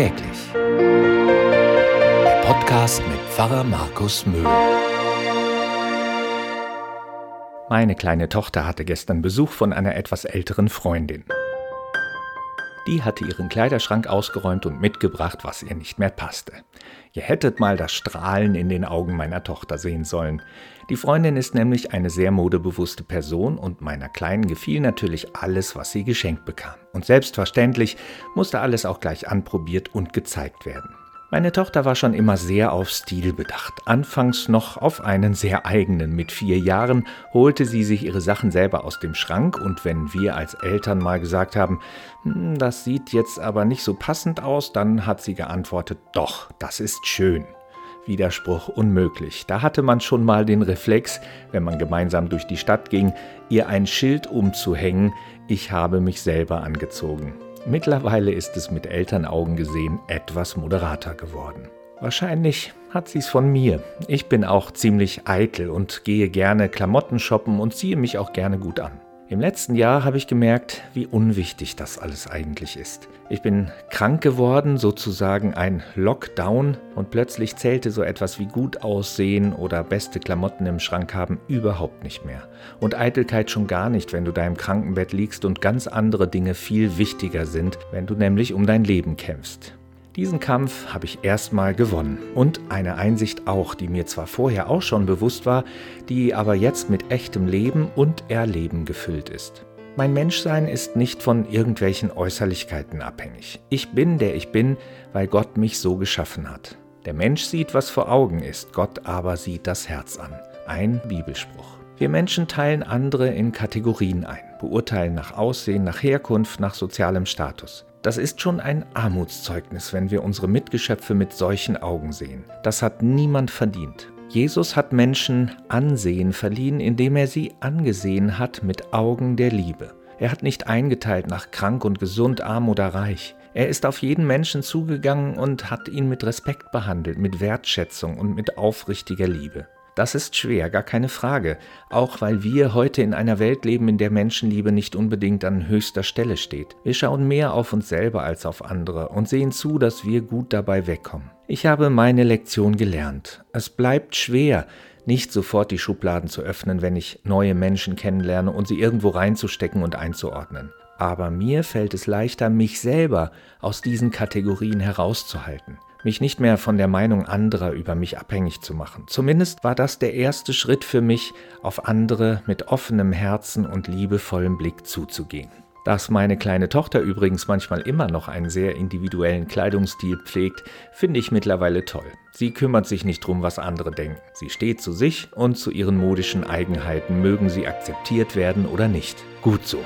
Täglich. Der Podcast mit Pfarrer Markus Möhl. Meine kleine Tochter hatte gestern Besuch von einer etwas älteren Freundin. Die hatte ihren Kleiderschrank ausgeräumt und mitgebracht, was ihr nicht mehr passte. Ihr hättet mal das Strahlen in den Augen meiner Tochter sehen sollen. Die Freundin ist nämlich eine sehr modebewusste Person und meiner Kleinen gefiel natürlich alles, was sie geschenkt bekam. Und selbstverständlich musste alles auch gleich anprobiert und gezeigt werden. Meine Tochter war schon immer sehr auf Stil bedacht. Anfangs noch auf einen sehr eigenen. Mit vier Jahren holte sie sich ihre Sachen selber aus dem Schrank und wenn wir als Eltern mal gesagt haben, hm, das sieht jetzt aber nicht so passend aus, dann hat sie geantwortet, doch, das ist schön. Widerspruch unmöglich. Da hatte man schon mal den Reflex, wenn man gemeinsam durch die Stadt ging, ihr ein Schild umzuhängen, ich habe mich selber angezogen. Mittlerweile ist es mit Elternaugen gesehen etwas moderater geworden. Wahrscheinlich hat sie es von mir. Ich bin auch ziemlich eitel und gehe gerne Klamotten shoppen und ziehe mich auch gerne gut an. Im letzten Jahr habe ich gemerkt, wie unwichtig das alles eigentlich ist. Ich bin krank geworden, sozusagen ein Lockdown, und plötzlich zählte so etwas wie gut aussehen oder beste Klamotten im Schrank haben überhaupt nicht mehr. Und Eitelkeit schon gar nicht, wenn du da im Krankenbett liegst und ganz andere Dinge viel wichtiger sind, wenn du nämlich um dein Leben kämpfst. Diesen Kampf habe ich erstmal gewonnen und eine Einsicht auch, die mir zwar vorher auch schon bewusst war, die aber jetzt mit echtem Leben und Erleben gefüllt ist. Mein Menschsein ist nicht von irgendwelchen Äußerlichkeiten abhängig. Ich bin der ich bin, weil Gott mich so geschaffen hat. Der Mensch sieht, was vor Augen ist, Gott aber sieht das Herz an. Ein Bibelspruch. Wir Menschen teilen andere in Kategorien ein, beurteilen nach Aussehen, nach Herkunft, nach sozialem Status. Das ist schon ein Armutszeugnis, wenn wir unsere Mitgeschöpfe mit solchen Augen sehen. Das hat niemand verdient. Jesus hat Menschen Ansehen verliehen, indem er sie angesehen hat mit Augen der Liebe. Er hat nicht eingeteilt nach krank und gesund, arm oder reich. Er ist auf jeden Menschen zugegangen und hat ihn mit Respekt behandelt, mit Wertschätzung und mit aufrichtiger Liebe. Das ist schwer, gar keine Frage, auch weil wir heute in einer Welt leben, in der Menschenliebe nicht unbedingt an höchster Stelle steht. Wir schauen mehr auf uns selber als auf andere und sehen zu, dass wir gut dabei wegkommen. Ich habe meine Lektion gelernt. Es bleibt schwer, nicht sofort die Schubladen zu öffnen, wenn ich neue Menschen kennenlerne und sie irgendwo reinzustecken und einzuordnen. Aber mir fällt es leichter, mich selber aus diesen Kategorien herauszuhalten mich nicht mehr von der Meinung anderer über mich abhängig zu machen. Zumindest war das der erste Schritt für mich, auf andere mit offenem Herzen und liebevollem Blick zuzugehen. Dass meine kleine Tochter übrigens manchmal immer noch einen sehr individuellen Kleidungsstil pflegt, finde ich mittlerweile toll. Sie kümmert sich nicht drum, was andere denken. Sie steht zu sich und zu ihren modischen Eigenheiten, mögen sie akzeptiert werden oder nicht. Gut so.